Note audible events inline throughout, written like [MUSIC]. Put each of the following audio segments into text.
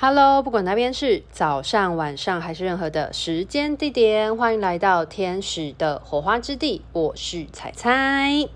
Hello，不管那边是早上、晚上还是任何的时间地点，欢迎来到天使的火花之地。我是彩彩。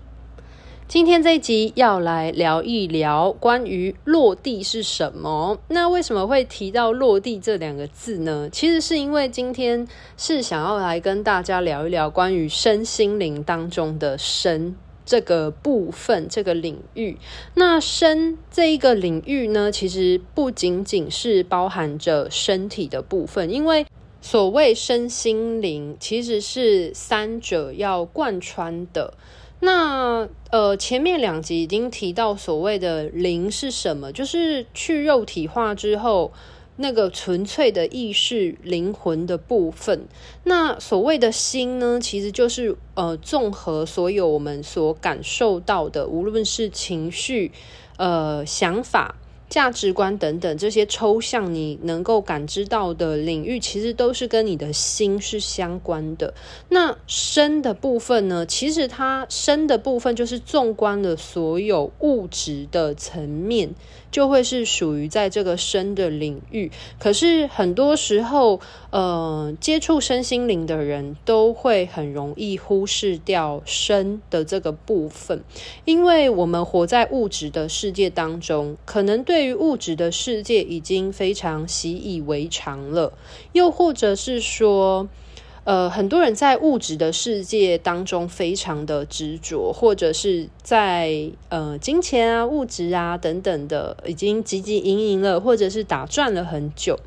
今天这一集要来聊一聊关于落地是什么。那为什么会提到落地这两个字呢？其实是因为今天是想要来跟大家聊一聊关于身心灵当中的身。这个部分，这个领域，那身这一个领域呢，其实不仅仅是包含着身体的部分，因为所谓身心灵，其实是三者要贯穿的。那呃，前面两集已经提到所谓的灵是什么，就是去肉体化之后。那个纯粹的意识、灵魂的部分，那所谓的心呢，其实就是呃，综合所有我们所感受到的，无论是情绪、呃，想法。价值观等等这些抽象你能够感知到的领域，其实都是跟你的心是相关的。那身的部分呢？其实它身的部分就是纵观了所有物质的层面，就会是属于在这个身的领域。可是很多时候，呃，接触身心灵的人都会很容易忽视掉身的这个部分，因为我们活在物质的世界当中，可能对。对于物质的世界已经非常习以为常了，又或者是说，呃，很多人在物质的世界当中非常的执着，或者是在呃金钱啊、物质啊等等的已经汲汲营营了，或者是打转了很久。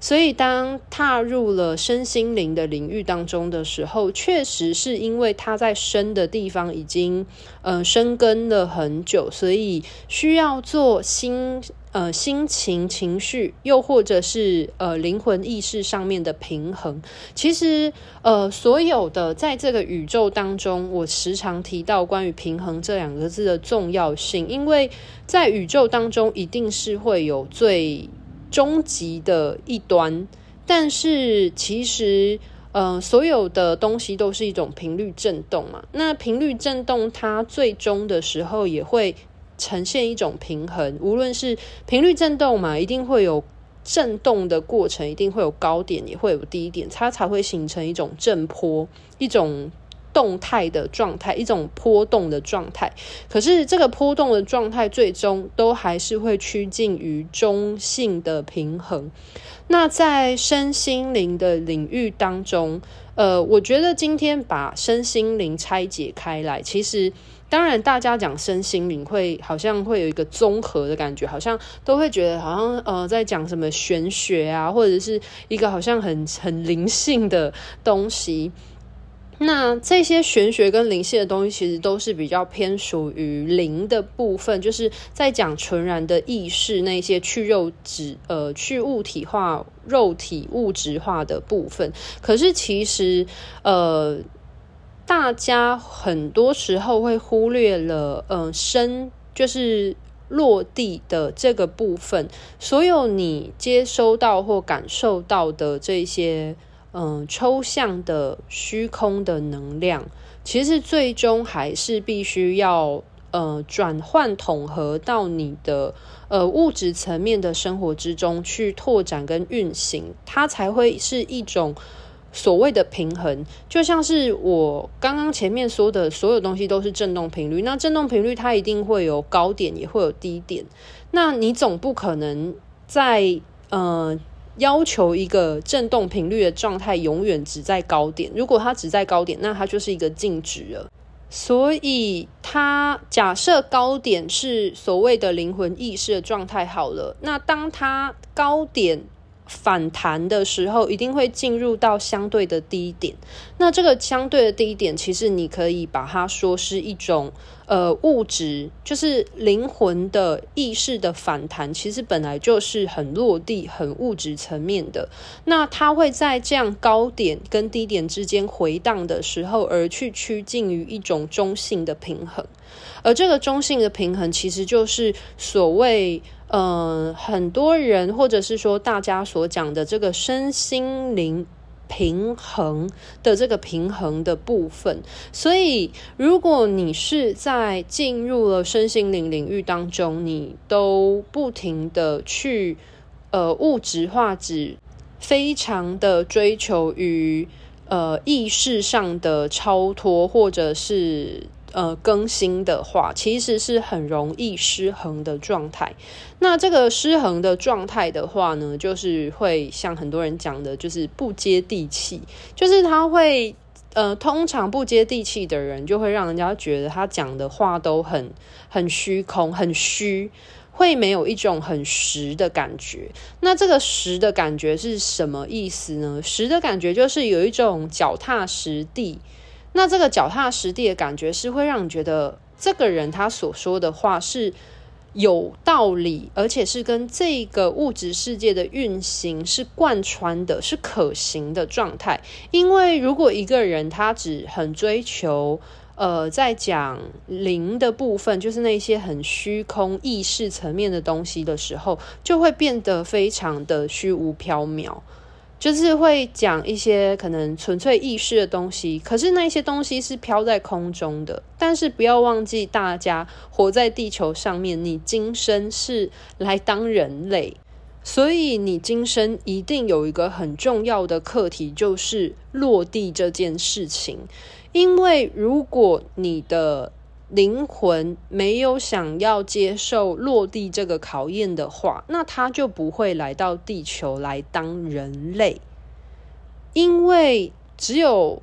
所以，当踏入了身心灵的领域当中的时候，确实是因为他在生的地方已经呃生根了很久，所以需要做心呃心情、情绪，又或者是呃灵魂意识上面的平衡。其实，呃，所有的在这个宇宙当中，我时常提到关于平衡这两个字的重要性，因为在宇宙当中一定是会有最。终极的一端，但是其实，呃，所有的东西都是一种频率震动嘛。那频率震动，它最终的时候也会呈现一种平衡。无论是频率震动嘛，一定会有震动的过程，一定会有高点，也会有低点，它才会形成一种震波，一种。动态的状态，一种波动的状态。可是这个波动的状态，最终都还是会趋近于中性的平衡。那在身心灵的领域当中，呃，我觉得今天把身心灵拆解开来，其实当然大家讲身心灵会好像会有一个综合的感觉，好像都会觉得好像呃在讲什么玄学啊，或者是一个好像很很灵性的东西。那这些玄学跟灵性的东西，其实都是比较偏属于灵的部分，就是在讲纯然的意识，那些去肉质呃去物体化、肉体物质化的部分。可是其实呃，大家很多时候会忽略了呃身，就是落地的这个部分，所有你接收到或感受到的这些。嗯，抽象的虚空的能量，其实最终还是必须要呃转换统合到你的呃物质层面的生活之中去拓展跟运行，它才会是一种所谓的平衡。就像是我刚刚前面说的所有东西都是振动频率，那振动频率它一定会有高点，也会有低点。那你总不可能在呃。要求一个振动频率的状态永远只在高点，如果它只在高点，那它就是一个静止了。所以，它假设高点是所谓的灵魂意识的状态好了，那当它高点。反弹的时候，一定会进入到相对的低点。那这个相对的低点，其实你可以把它说是一种呃物质，就是灵魂的意识的反弹，其实本来就是很落地、很物质层面的。那它会在这样高点跟低点之间回荡的时候，而去趋近于一种中性的平衡。而这个中性的平衡，其实就是所谓。呃，很多人或者是说大家所讲的这个身心灵平衡的这个平衡的部分，所以如果你是在进入了身心灵领域当中，你都不停的去呃物质化指非常的追求于呃意识上的超脱，或者是。呃，更新的话，其实是很容易失衡的状态。那这个失衡的状态的话呢，就是会像很多人讲的，就是不接地气。就是他会，呃，通常不接地气的人，就会让人家觉得他讲的话都很很虚空、很虚，会没有一种很实的感觉。那这个实的感觉是什么意思呢？实的感觉就是有一种脚踏实地。那这个脚踏实地的感觉是会让你觉得这个人他所说的话是有道理，而且是跟这个物质世界的运行是贯穿的，是可行的状态。因为如果一个人他只很追求呃，在讲灵的部分，就是那些很虚空意识层面的东西的时候，就会变得非常的虚无缥缈。就是会讲一些可能纯粹意识的东西，可是那些东西是飘在空中的。但是不要忘记，大家活在地球上面，你今生是来当人类，所以你今生一定有一个很重要的课题，就是落地这件事情。因为如果你的灵魂没有想要接受落地这个考验的话，那他就不会来到地球来当人类。因为只有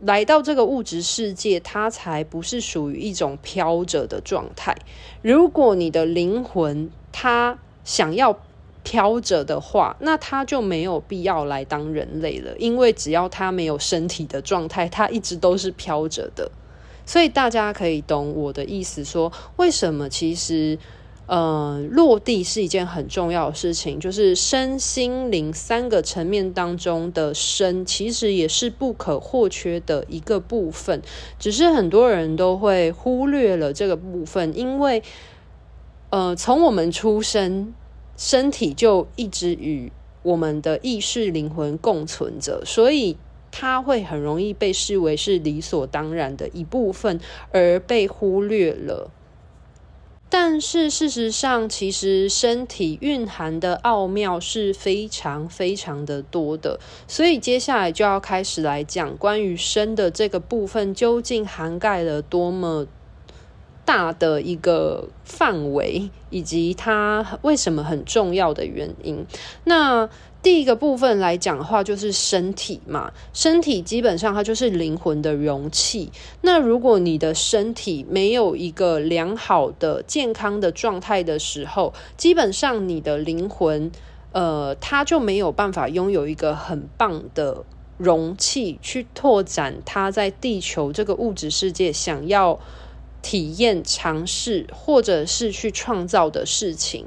来到这个物质世界，他才不是属于一种飘着的状态。如果你的灵魂他想要飘着的话，那他就没有必要来当人类了。因为只要他没有身体的状态，他一直都是飘着的。所以大家可以懂我的意思，说为什么其实，呃，落地是一件很重要的事情，就是身心灵三个层面当中的身，其实也是不可或缺的一个部分。只是很多人都会忽略了这个部分，因为，呃，从我们出生，身体就一直与我们的意识灵魂共存着，所以。它会很容易被视为是理所当然的一部分，而被忽略了。但是事实上，其实身体蕴含的奥妙是非常非常的多的。所以接下来就要开始来讲关于身的这个部分，究竟涵盖了多么大的一个范围，以及它为什么很重要的原因。那第一个部分来讲的话，就是身体嘛。身体基本上它就是灵魂的容器。那如果你的身体没有一个良好的、健康的状态的时候，基本上你的灵魂，呃，它就没有办法拥有一个很棒的容器去拓展它在地球这个物质世界想要体验、尝试，或者是去创造的事情。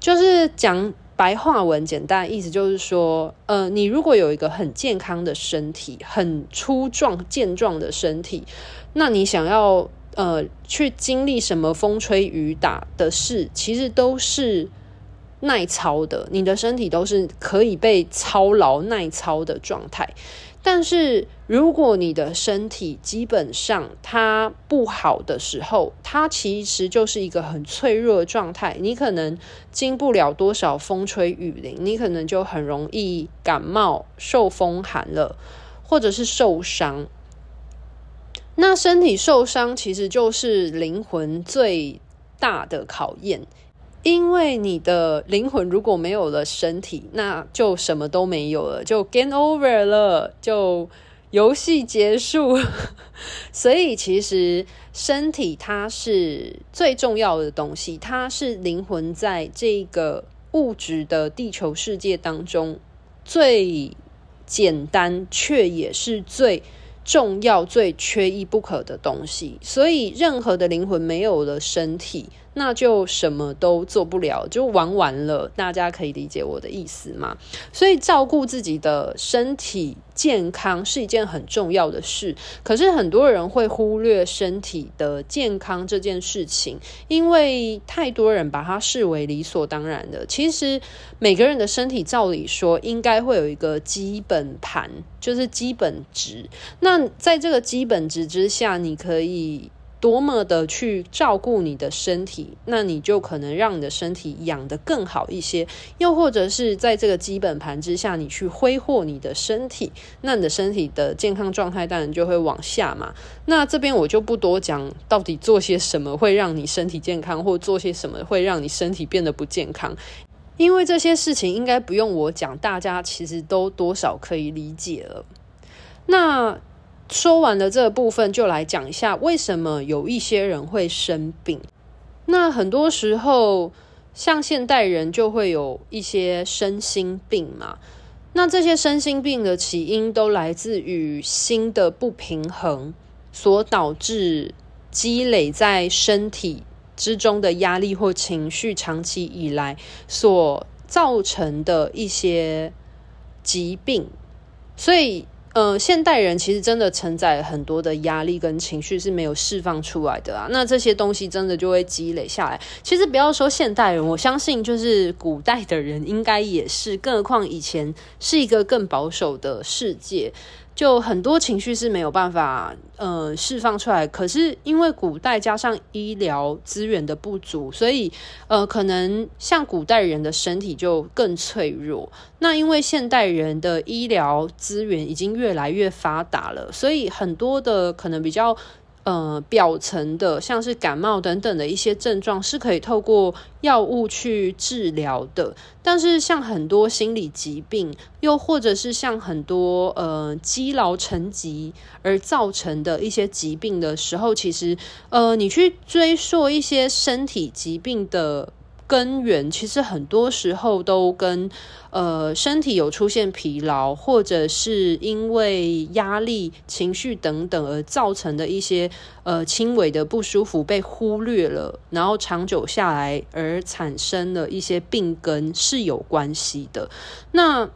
就是讲。白话文简单意思就是说，呃，你如果有一个很健康的身体，很粗壮健壮的身体，那你想要呃去经历什么风吹雨打的事，其实都是耐操的，你的身体都是可以被操劳耐操的状态。但是，如果你的身体基本上它不好的时候，它其实就是一个很脆弱的状态。你可能经不了多少风吹雨淋，你可能就很容易感冒、受风寒了，或者是受伤。那身体受伤其实就是灵魂最大的考验。因为你的灵魂如果没有了身体，那就什么都没有了，就 game over 了，就游戏结束。[LAUGHS] 所以其实身体它是最重要的东西，它是灵魂在这个物质的地球世界当中最简单，却也是最重要、最缺一不可的东西。所以任何的灵魂没有了身体，那就什么都做不了，就玩完了。大家可以理解我的意思吗？所以照顾自己的身体健康是一件很重要的事。可是很多人会忽略身体的健康这件事情，因为太多人把它视为理所当然的。其实每个人的身体照理说应该会有一个基本盘，就是基本值。那在这个基本值之下，你可以。多么的去照顾你的身体，那你就可能让你的身体养得更好一些。又或者是在这个基本盘之下，你去挥霍你的身体，那你的身体的健康状态当然就会往下嘛。那这边我就不多讲到底做些什么会让你身体健康，或做些什么会让你身体变得不健康，因为这些事情应该不用我讲，大家其实都多少可以理解了。那。说完了这个部分，就来讲一下为什么有一些人会生病。那很多时候，像现代人就会有一些身心病嘛。那这些身心病的起因都来自于心的不平衡，所导致积累在身体之中的压力或情绪，长期以来所造成的一些疾病。所以。呃，现代人其实真的承载很多的压力跟情绪是没有释放出来的啊，那这些东西真的就会积累下来。其实不要说现代人，我相信就是古代的人应该也是，更何况以前是一个更保守的世界。就很多情绪是没有办法呃释放出来，可是因为古代加上医疗资源的不足，所以呃可能像古代人的身体就更脆弱。那因为现代人的医疗资源已经越来越发达了，所以很多的可能比较。呃，表层的像是感冒等等的一些症状是可以透过药物去治疗的，但是像很多心理疾病，又或者是像很多呃积劳成疾而造成的一些疾病的时候，其实呃，你去追溯一些身体疾病的。根源其实很多时候都跟呃身体有出现疲劳，或者是因为压力、情绪等等而造成的一些呃轻微的不舒服被忽略了，然后长久下来而产生了一些病根是有关系的。那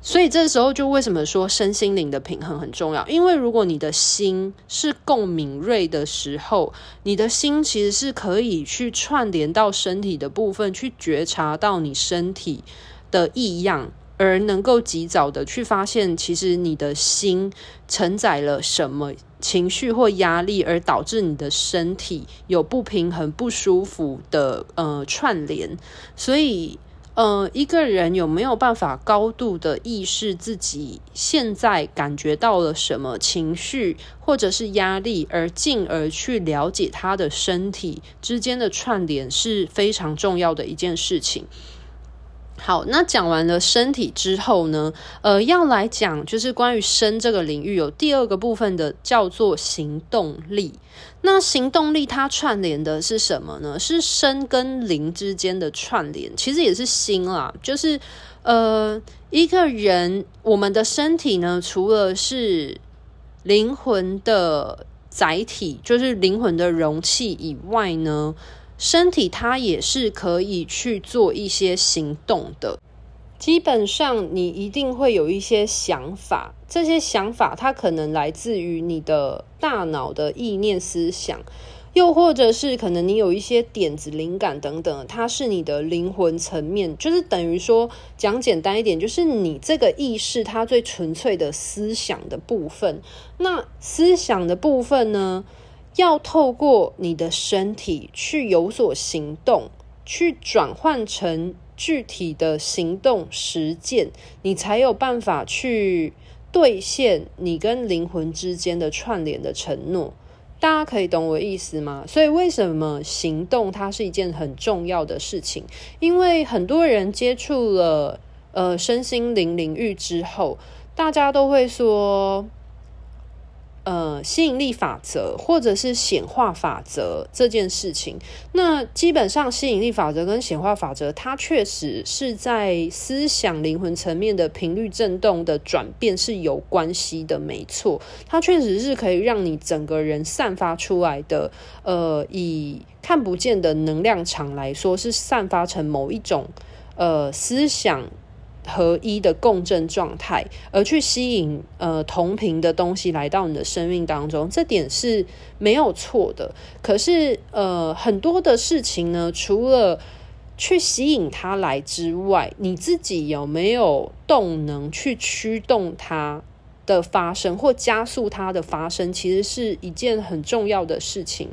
所以这时候就为什么说身心灵的平衡很重要？因为如果你的心是够敏锐的时候，你的心其实是可以去串联到身体的部分，去觉察到你身体的异样，而能够及早的去发现，其实你的心承载了什么情绪或压力，而导致你的身体有不平衡、不舒服的呃串联，所以。嗯，一个人有没有办法高度的意识自己现在感觉到了什么情绪或者是压力，而进而去了解他的身体之间的串联，是非常重要的一件事情。好，那讲完了身体之后呢，呃，要来讲就是关于身这个领域有第二个部分的，叫做行动力。那行动力它串联的是什么呢？是身跟灵之间的串联，其实也是心啦。就是呃，一个人我们的身体呢，除了是灵魂的载体，就是灵魂的容器以外呢。身体它也是可以去做一些行动的，基本上你一定会有一些想法，这些想法它可能来自于你的大脑的意念思想，又或者是可能你有一些点子灵感等等，它是你的灵魂层面，就是等于说讲简单一点，就是你这个意识它最纯粹的思想的部分。那思想的部分呢，要透过你的身体去有所行动，去转换成具体的行动实践，你才有办法去兑现你跟灵魂之间的串联的承诺。大家可以懂我意思吗？所以为什么行动它是一件很重要的事情？因为很多人接触了呃身心灵领域之后，大家都会说。呃，吸引力法则或者是显化法则这件事情，那基本上吸引力法则跟显化法则，它确实是在思想灵魂层面的频率振动的转变是有关系的，没错，它确实是可以让你整个人散发出来的，呃，以看不见的能量场来说，是散发成某一种呃思想。合一的共振状态，而去吸引呃同频的东西来到你的生命当中，这点是没有错的。可是呃很多的事情呢，除了去吸引它来之外，你自己有没有动能去驱动它的发生或加速它的发生，其实是一件很重要的事情。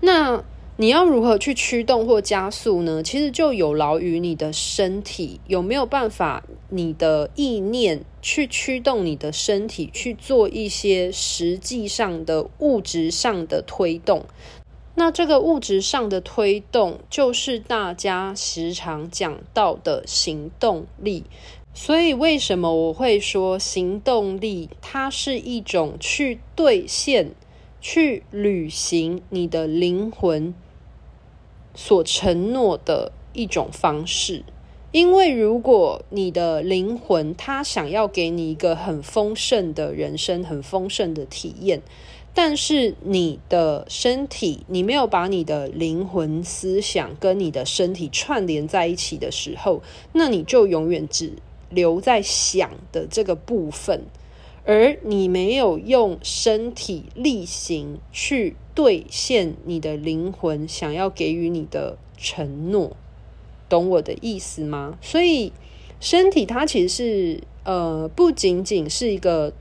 那你要如何去驱动或加速呢？其实就有劳于你的身体有没有办法，你的意念去驱动你的身体去做一些实际上的物质上的推动。那这个物质上的推动，就是大家时常讲到的行动力。所以，为什么我会说行动力，它是一种去兑现、去履行你的灵魂所承诺的一种方式，因为如果你的灵魂他想要给你一个很丰盛的人生、很丰盛的体验，但是你的身体你没有把你的灵魂思想跟你的身体串联在一起的时候，那你就永远只留在想的这个部分。而你没有用身体力行去兑现你的灵魂想要给予你的承诺，懂我的意思吗？所以，身体它其实是呃，不仅仅是一个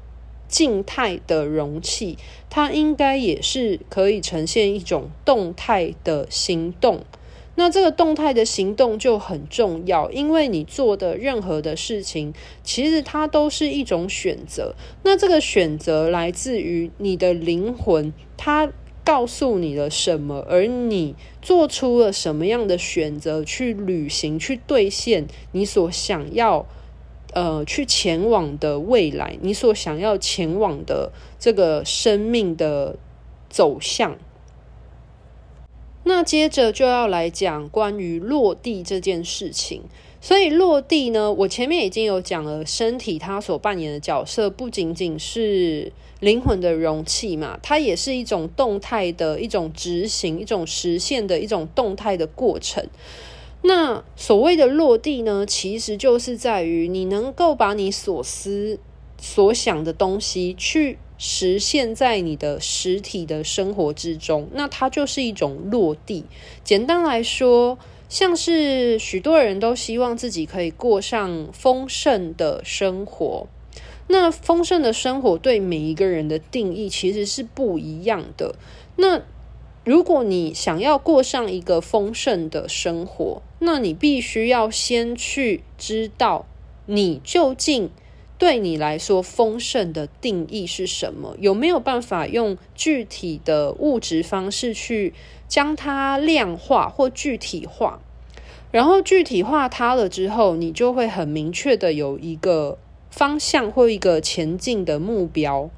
静态的容器，它应该也是可以呈现一种动态的行动。那这个动态的行动就很重要，因为你做的任何的事情，其实它都是一种选择。那这个选择来自于你的灵魂，它告诉你了什么，而你做出了什么样的选择去履行、去兑现你所想要呃去前往的未来，你所想要前往的这个生命的走向。那接着就要来讲关于落地这件事情，所以落地呢，我前面已经有讲了，身体它所扮演的角色不仅仅是灵魂的容器嘛，它也是一种动态的一种执行、一种实现的一种动态的过程。那所谓的落地呢，其实就是在于你能够把你所思所想的东西去。实现在你的实体的生活之中，那它就是一种落地。简单来说，像是许多人都希望自己可以过上丰盛的生活。那丰盛的生活对每一个人的定义其实是不一样的。那如果你想要过上一个丰盛的生活，那你必须要先去知道你究竟。对你来说，丰盛的定义是什么？有没有办法用具体的物质方式去将它量化或具体化？然后具体化它了之后，你就会很明确的有一个方向或一个前进的目标。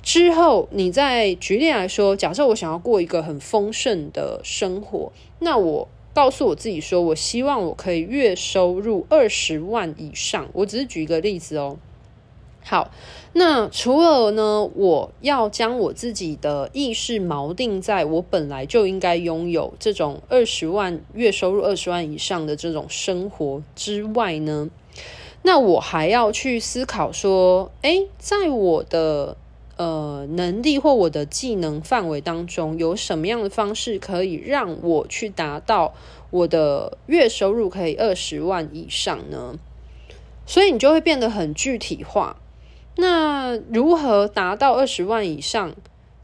之后，你再举例来说，假设我想要过一个很丰盛的生活，那我告诉我自己说，我希望我可以月收入二十万以上。我只是举一个例子哦。好，那除了呢，我要将我自己的意识锚定在我本来就应该拥有这种二十万月收入二十万以上的这种生活之外呢，那我还要去思考说，诶，在我的呃能力或我的技能范围当中，有什么样的方式可以让我去达到我的月收入可以二十万以上呢？所以你就会变得很具体化。那如何达到二十万以上？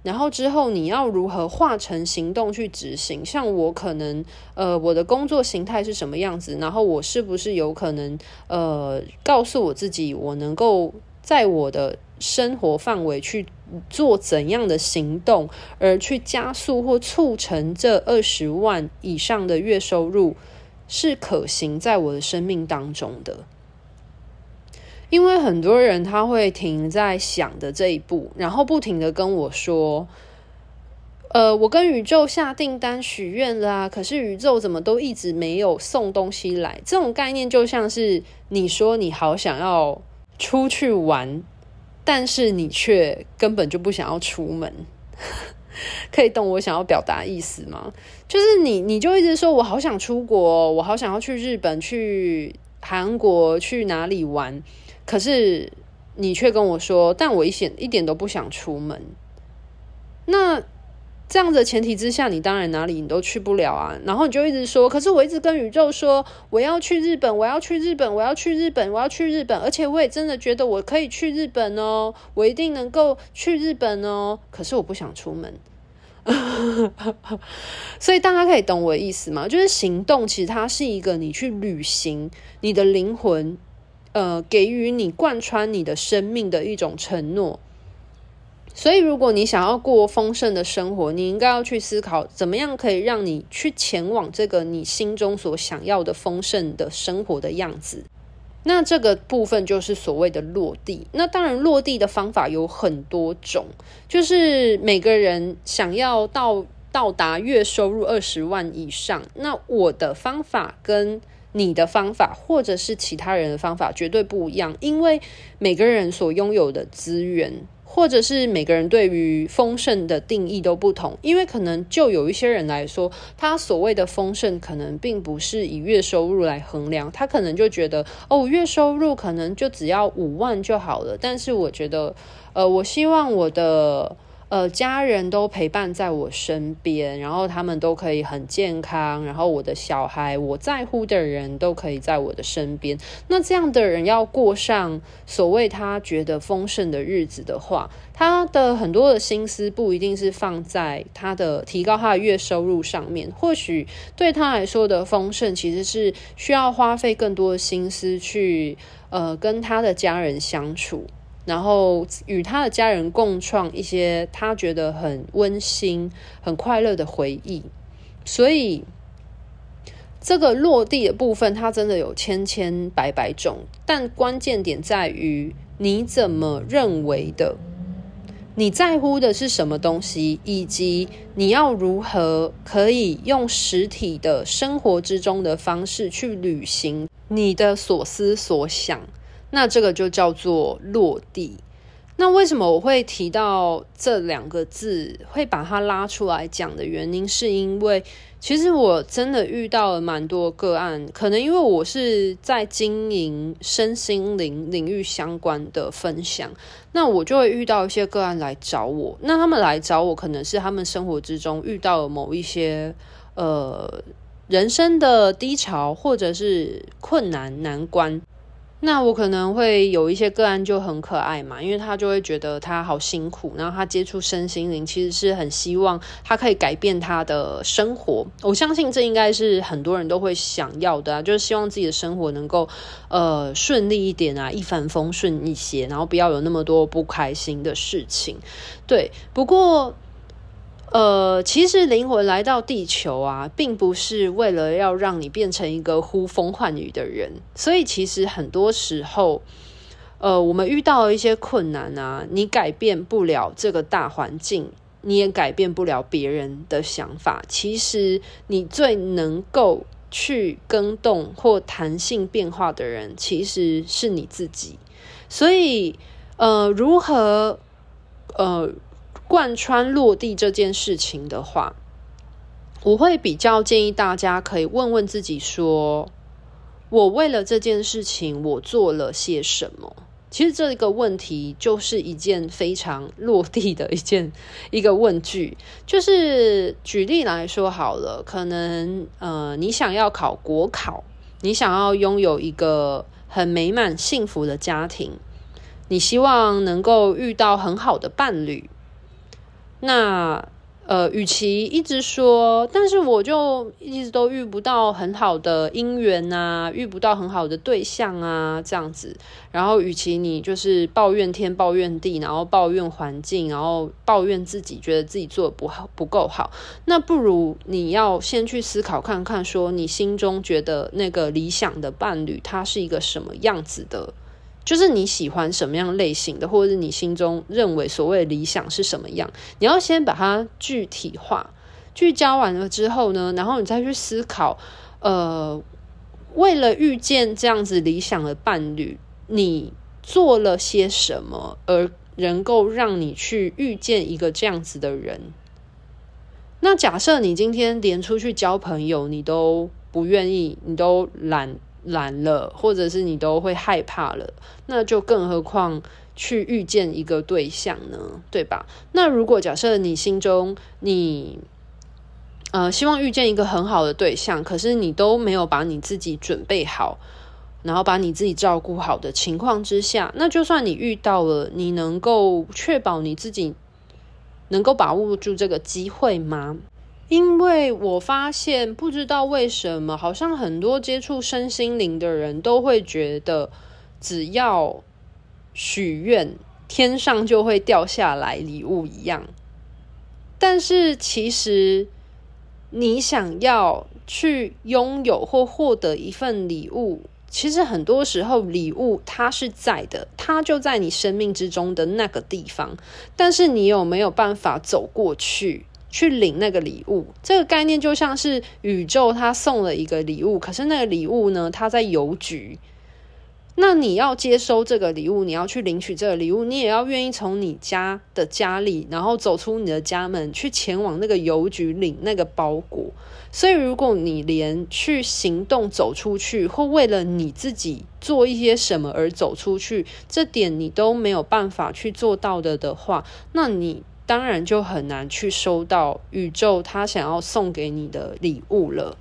然后之后你要如何化成行动去执行？像我可能呃，我的工作形态是什么样子？然后我是不是有可能呃，告诉我自己，我能够在我的生活范围去做怎样的行动，而去加速或促成这二十万以上的月收入是可行在我的生命当中的？因为很多人他会停在想的这一步，然后不停的跟我说：“呃，我跟宇宙下订单许愿啦，可是宇宙怎么都一直没有送东西来？”这种概念就像是你说你好想要出去玩，但是你却根本就不想要出门，[LAUGHS] 可以懂我想要表达意思吗？就是你你就一直说我好想出国，我好想要去日本、去韩国、去哪里玩。可是你却跟我说，但我一点一点都不想出门。那这样的前提之下，你当然哪里你都去不了啊。然后你就一直说，可是我一直跟宇宙说，我要去日本，我要去日本，我要去日本，我要去日本，而且我也真的觉得我可以去日本哦，我一定能够去日本哦。可是我不想出门。[LAUGHS] 所以大家可以懂我的意思吗？就是行动其实它是一个你去履行你的灵魂，呃，给予你贯穿你的生命的一种承诺。所以，如果你想要过丰盛的生活，你应该要去思考怎么样可以让你去前往这个你心中所想要的丰盛的生活的样子。那这个部分就是所谓的落地。那当然，落地的方法有很多种，就是每个人想要到到达月收入二十万以上，那我的方法跟你的方法，或者是其他人的方法，绝对不一样，因为每个人所拥有的资源。或者是每个人对于丰盛的定义都不同，因为可能就有一些人来说，他所谓的丰盛可能并不是以月收入来衡量，他可能就觉得哦，月收入可能就只要五万就好了。但是我觉得，呃，我希望我的。呃，家人都陪伴在我身边，然后他们都可以很健康，然后我的小孩，我在乎的人都可以在我的身边。那这样的人要过上所谓他觉得丰盛的日子的话，他的很多的心思不一定是放在他的提高他的月收入上面，或许对他来说的丰盛，其实是需要花费更多的心思去呃跟他的家人相处。然后与他的家人共创一些他觉得很温馨、很快乐的回忆，所以这个落地的部分，它真的有千千百百种，但关键点在于你怎么认为的，你在乎的是什么东西，以及你要如何可以用实体的生活之中的方式去履行你的所思所想。那这个就叫做落地。那为什么我会提到这两个字，会把它拉出来讲的原因，是因为其实我真的遇到了蛮多个案，可能因为我是在经营身心灵领域相关的分享，那我就会遇到一些个案来找我。那他们来找我，可能是他们生活之中遇到了某一些呃人生的低潮，或者是困难难关。那我可能会有一些个案就很可爱嘛，因为他就会觉得他好辛苦，然后他接触身心灵，其实是很希望他可以改变他的生活。我相信这应该是很多人都会想要的啊，就是希望自己的生活能够呃顺利一点啊，一帆风顺一些，然后不要有那么多不开心的事情。对，不过。呃，其实灵魂来到地球啊，并不是为了要让你变成一个呼风唤雨的人。所以，其实很多时候，呃，我们遇到一些困难啊，你改变不了这个大环境，你也改变不了别人的想法。其实，你最能够去更动或弹性变化的人，其实是你自己。所以，呃，如何，呃。贯穿落地这件事情的话，我会比较建议大家可以问问自己说：我为了这件事情，我做了些什么？其实这个问题就是一件非常落地的一件 [LAUGHS] 一个问句。就是举例来说好了，可能呃，你想要考国考，你想要拥有一个很美满幸福的家庭，你希望能够遇到很好的伴侣。那呃，与其一直说，但是我就一直都遇不到很好的姻缘啊，遇不到很好的对象啊，这样子。然后，与其你就是抱怨天、抱怨地，然后抱怨环境，然后抱怨自己，觉得自己做的不好、不够好，那不如你要先去思考看看，说你心中觉得那个理想的伴侣，他是一个什么样子的。就是你喜欢什么样类型的，或者是你心中认为所谓理想是什么样？你要先把它具体化、聚焦完了之后呢，然后你再去思考，呃，为了遇见这样子理想的伴侣，你做了些什么，而能够让你去遇见一个这样子的人？那假设你今天连出去交朋友你都不愿意，你都懒。懒了，或者是你都会害怕了，那就更何况去遇见一个对象呢？对吧？那如果假设你心中你呃希望遇见一个很好的对象，可是你都没有把你自己准备好，然后把你自己照顾好的情况之下，那就算你遇到了，你能够确保你自己能够把握住这个机会吗？因为我发现，不知道为什么，好像很多接触身心灵的人都会觉得，只要许愿，天上就会掉下来礼物一样。但是其实，你想要去拥有或获得一份礼物，其实很多时候礼物它是在的，它就在你生命之中的那个地方。但是你有没有办法走过去？去领那个礼物，这个概念就像是宇宙它送了一个礼物，可是那个礼物呢，它在邮局。那你要接收这个礼物，你要去领取这个礼物，你也要愿意从你家的家里，然后走出你的家门，去前往那个邮局领那个包裹。所以，如果你连去行动走出去，或为了你自己做一些什么而走出去，这点你都没有办法去做到的的话，那你。当然就很难去收到宇宙他想要送给你的礼物了，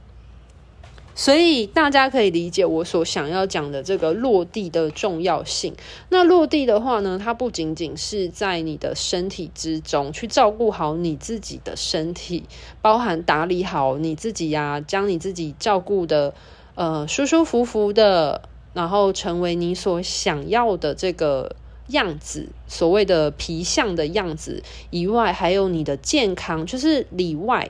所以大家可以理解我所想要讲的这个落地的重要性。那落地的话呢，它不仅仅是在你的身体之中去照顾好你自己的身体，包含打理好你自己呀，将你自己照顾的呃舒舒服服的，然后成为你所想要的这个。样子，所谓的皮相的样子以外，还有你的健康，就是里外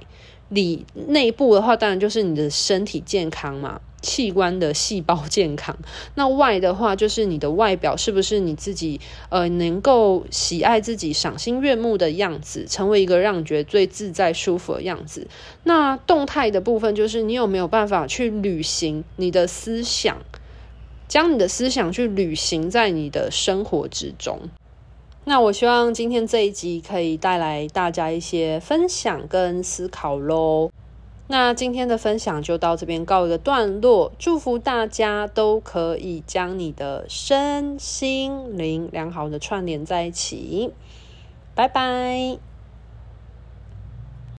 里内部的话，当然就是你的身体健康嘛，器官的细胞健康。那外的话，就是你的外表是不是你自己呃能够喜爱自己、赏心悦目的样子，成为一个让你觉得最自在舒服的样子。那动态的部分，就是你有没有办法去履行你的思想。将你的思想去履行在你的生活之中。那我希望今天这一集可以带来大家一些分享跟思考喽。那今天的分享就到这边告一个段落，祝福大家都可以将你的身心灵良好的串联在一起。拜拜。